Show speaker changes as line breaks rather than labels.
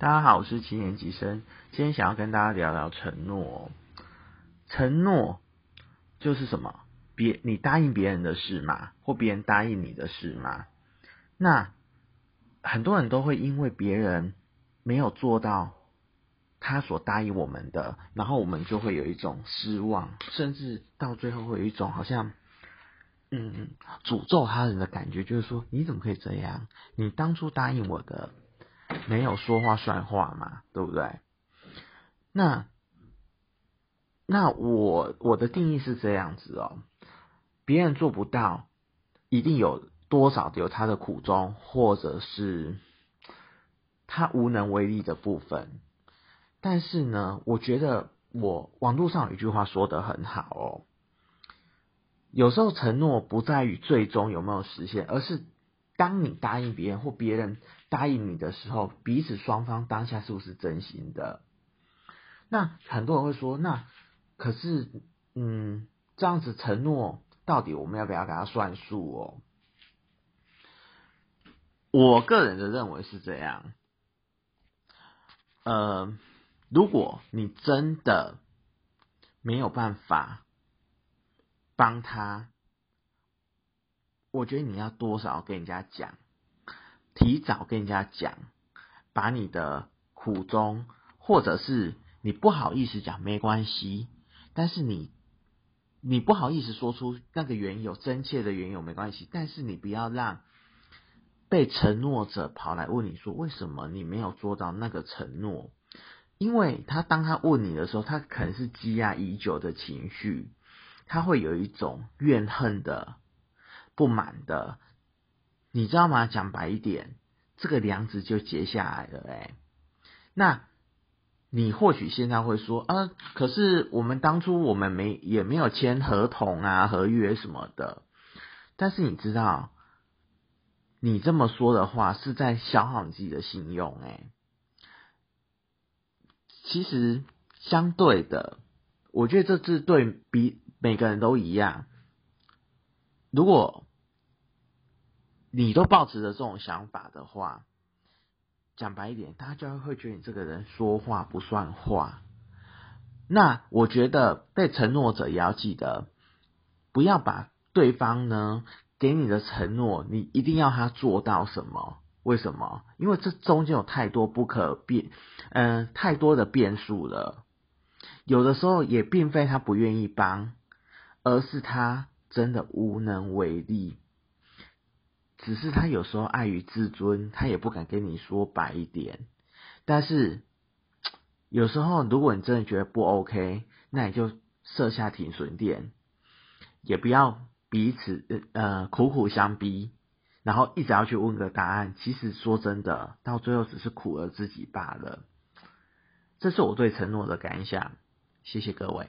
大家好，我是七年级生，今天想要跟大家聊聊承诺。承诺就是什么？别你答应别人的事嘛，或别人答应你的事嘛。那很多人都会因为别人没有做到他所答应我们的，然后我们就会有一种失望，甚至到最后会有一种好像嗯诅咒他人的感觉，就是说你怎么可以这样？你当初答应我的。没有说话算话嘛，对不对？那那我我的定义是这样子哦，别人做不到，一定有多少有他的苦衷，或者是他无能为力的部分。但是呢，我觉得我网络上有一句话说的很好哦，有时候承诺不在于最终有没有实现，而是。当你答应别人或别人答应你的时候，彼此双方当下是不是真心的？那很多人会说，那可是，嗯，这样子承诺到底我们要不要给他算数哦？我个人的认为是这样，呃，如果你真的没有办法帮他。我觉得你要多少跟人家讲，提早跟人家讲，把你的苦衷，或者是你不好意思讲没关系，但是你你不好意思说出那个缘由，真切的缘由没关系，但是你不要让被承诺者跑来问你说为什么你没有做到那个承诺，因为他当他问你的时候，他可能是积压已久的情绪，他会有一种怨恨的。不满的，你知道吗？讲白一点，这个梁子就结下来了。哎，那你或许现在会说，啊，可是我们当初我们没也没有签合同啊、合约什么的。但是你知道，你这么说的话是在消耗你自己的信用。哎，其实相对的，我觉得这是对比每个人都一样。如果你都抱持着这种想法的话，讲白一点，大家就会觉得你这个人说话不算话。那我觉得被承诺者也要记得，不要把对方呢给你的承诺，你一定要他做到什么？为什么？因为这中间有太多不可变，嗯，太多的变数了。有的时候也并非他不愿意帮，而是他真的无能为力。只是他有时候碍于自尊，他也不敢跟你说白一点。但是 有时候，如果你真的觉得不 OK，那你就设下停损点，也不要彼此呃苦苦相逼，然后一直要去问个答案。其实说真的，到最后只是苦了自己罢了。这是我对承诺的感想。谢谢各位。